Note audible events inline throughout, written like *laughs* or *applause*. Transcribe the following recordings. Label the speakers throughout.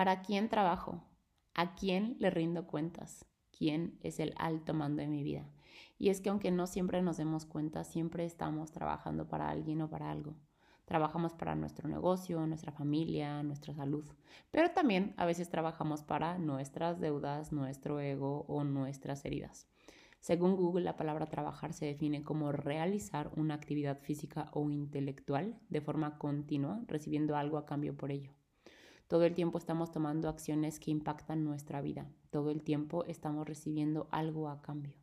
Speaker 1: ¿Para quién trabajo? ¿A quién le rindo cuentas? ¿Quién es el alto mando de mi vida? Y es que aunque no siempre nos demos cuenta, siempre estamos trabajando para alguien o para algo. Trabajamos para nuestro negocio, nuestra familia, nuestra salud, pero también a veces trabajamos para nuestras deudas, nuestro ego o nuestras heridas. Según Google, la palabra trabajar se define como realizar una actividad física o intelectual de forma continua, recibiendo algo a cambio por ello. Todo el tiempo estamos tomando acciones que impactan nuestra vida. Todo el tiempo estamos recibiendo algo a cambio.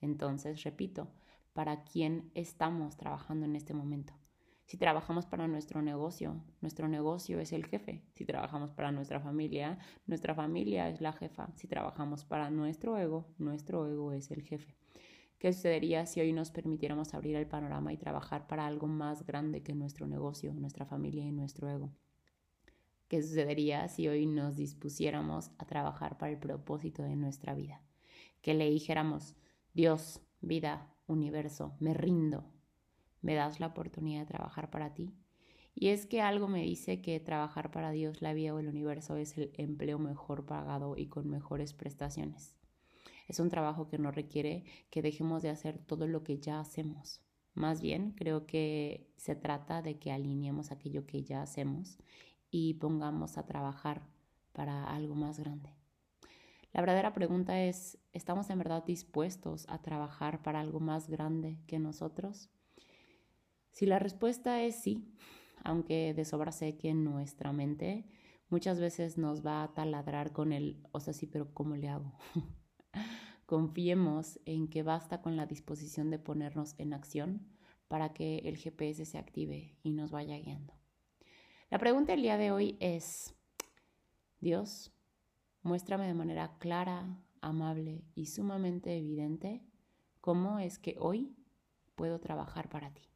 Speaker 1: Entonces, repito, ¿para quién estamos trabajando en este momento? Si trabajamos para nuestro negocio, nuestro negocio es el jefe. Si trabajamos para nuestra familia, nuestra familia es la jefa. Si trabajamos para nuestro ego, nuestro ego es el jefe. ¿Qué sucedería si hoy nos permitiéramos abrir el panorama y trabajar para algo más grande que nuestro negocio, nuestra familia y nuestro ego? ¿Qué sucedería si hoy nos dispusiéramos a trabajar para el propósito de nuestra vida? Que le dijéramos, Dios, vida, universo, me rindo, me das la oportunidad de trabajar para ti. Y es que algo me dice que trabajar para Dios, la vida o el universo es el empleo mejor pagado y con mejores prestaciones. Es un trabajo que no requiere que dejemos de hacer todo lo que ya hacemos. Más bien, creo que se trata de que alineemos aquello que ya hacemos y pongamos a trabajar para algo más grande. La verdadera pregunta es, ¿estamos en verdad dispuestos a trabajar para algo más grande que nosotros? Si la respuesta es sí, aunque de sobra sé que nuestra mente muchas veces nos va a taladrar con el, o sea, sí, pero ¿cómo le hago? *laughs* Confiemos en que basta con la disposición de ponernos en acción para que el GPS se active y nos vaya guiando. La pregunta del día de hoy es, Dios, muéstrame de manera clara, amable y sumamente evidente cómo es que hoy puedo trabajar para ti.